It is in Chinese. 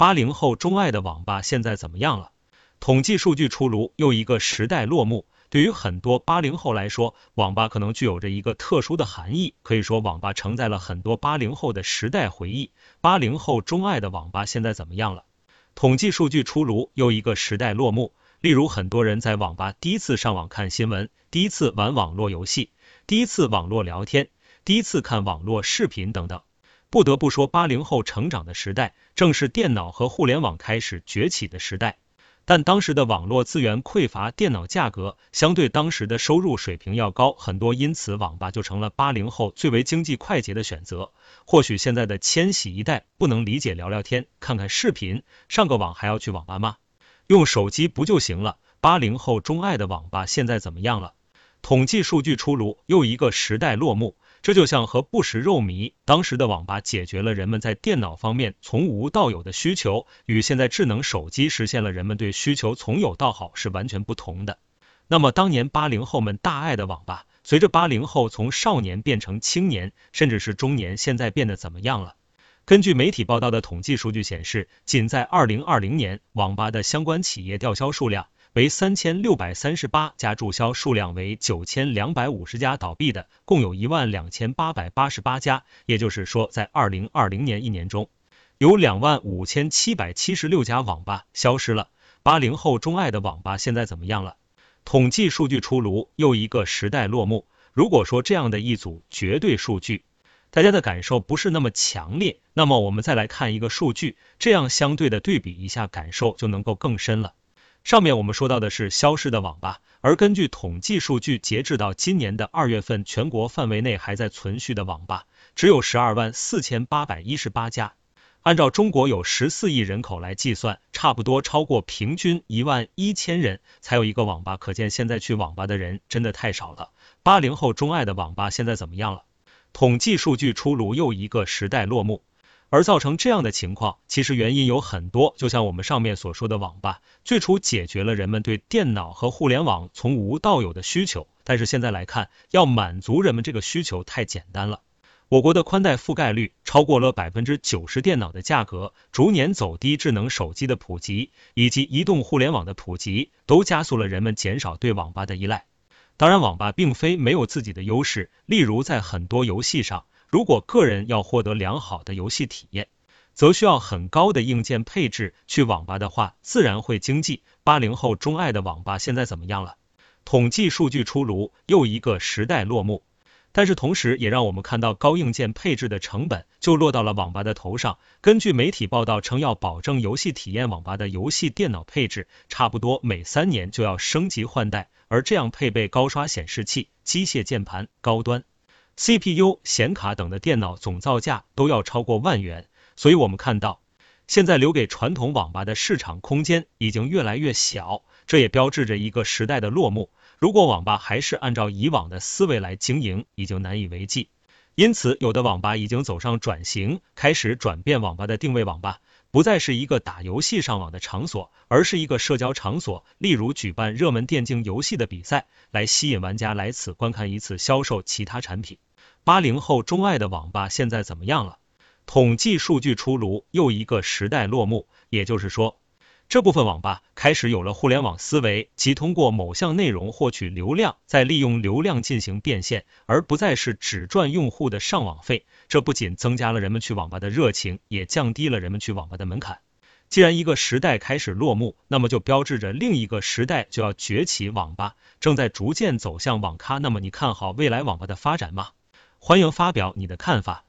八零后钟爱的网吧现在怎么样了？统计数据出炉，又一个时代落幕。对于很多八零后来说，网吧可能具有着一个特殊的含义，可以说网吧承载了很多八零后的时代回忆。八零后钟爱的网吧现在怎么样了？统计数据出炉，又一个时代落幕。例如，很多人在网吧第一次上网看新闻，第一次玩网络游戏，第一次网络聊天，第一次看网络视频等等。不得不说，八零后成长的时代，正是电脑和互联网开始崛起的时代。但当时的网络资源匮乏，电脑价格相对当时的收入水平要高很多，因此网吧就成了八零后最为经济快捷的选择。或许现在的千禧一代不能理解聊聊天、看看视频、上个网还要去网吧吗？用手机不就行了？八零后钟爱的网吧现在怎么样了？统计数据出炉，又一个时代落幕。这就像和不食肉糜，当时的网吧解决了人们在电脑方面从无到有的需求，与现在智能手机实现了人们对需求从有到好是完全不同的。那么当年八零后们大爱的网吧，随着八零后从少年变成青年，甚至是中年，现在变得怎么样了？根据媒体报道的统计数据显示，仅在二零二零年，网吧的相关企业吊销数量。为三千六百三十八家，注销数量为九千两百五十家，倒闭的共有一万两千八百八十八家。也就是说，在二零二零年一年中，有两万五千七百七十六家网吧消失了。八零后钟爱的网吧现在怎么样了？统计数据出炉，又一个时代落幕。如果说这样的一组绝对数据，大家的感受不是那么强烈，那么我们再来看一个数据，这样相对的对比一下，感受就能够更深了。上面我们说到的是消失的网吧，而根据统计数据，截至到今年的二月份，全国范围内还在存续的网吧只有十二万四千八百一十八家。按照中国有十四亿人口来计算，差不多超过平均一万一千人才有一个网吧，可见现在去网吧的人真的太少了。八零后钟爱的网吧现在怎么样了？统计数据出炉，又一个时代落幕。而造成这样的情况，其实原因有很多。就像我们上面所说的，网吧最初解决了人们对电脑和互联网从无到有的需求，但是现在来看，要满足人们这个需求太简单了。我国的宽带覆盖率超过了百分之九十，电脑的价格逐年走低，智能手机的普及以及移动互联网的普及，都加速了人们减少对网吧的依赖。当然，网吧并非没有自己的优势，例如在很多游戏上。如果个人要获得良好的游戏体验，则需要很高的硬件配置。去网吧的话，自然会经济。八零后钟爱的网吧现在怎么样了？统计数据出炉，又一个时代落幕。但是同时，也让我们看到高硬件配置的成本就落到了网吧的头上。根据媒体报道称，要保证游戏体验，网吧的游戏电脑配置差不多每三年就要升级换代，而这样配备高刷显示器、机械键盘、高端。CPU、显卡等的电脑总造价都要超过万元，所以我们看到，现在留给传统网吧的市场空间已经越来越小，这也标志着一个时代的落幕。如果网吧还是按照以往的思维来经营，已经难以为继。因此，有的网吧已经走上转型，开始转变网吧的定位，网吧不再是一个打游戏上网的场所，而是一个社交场所，例如举办热门电竞游戏的比赛，来吸引玩家来此观看一次，销售其他产品。八零后钟爱的网吧现在怎么样了？统计数据出炉，又一个时代落幕。也就是说，这部分网吧开始有了互联网思维，即通过某项内容获取流量，再利用流量进行变现，而不再是只赚用户的上网费。这不仅增加了人们去网吧的热情，也降低了人们去网吧的门槛。既然一个时代开始落幕，那么就标志着另一个时代就要崛起。网吧正在逐渐走向网咖。那么你看好未来网吧的发展吗？欢迎发表你的看法。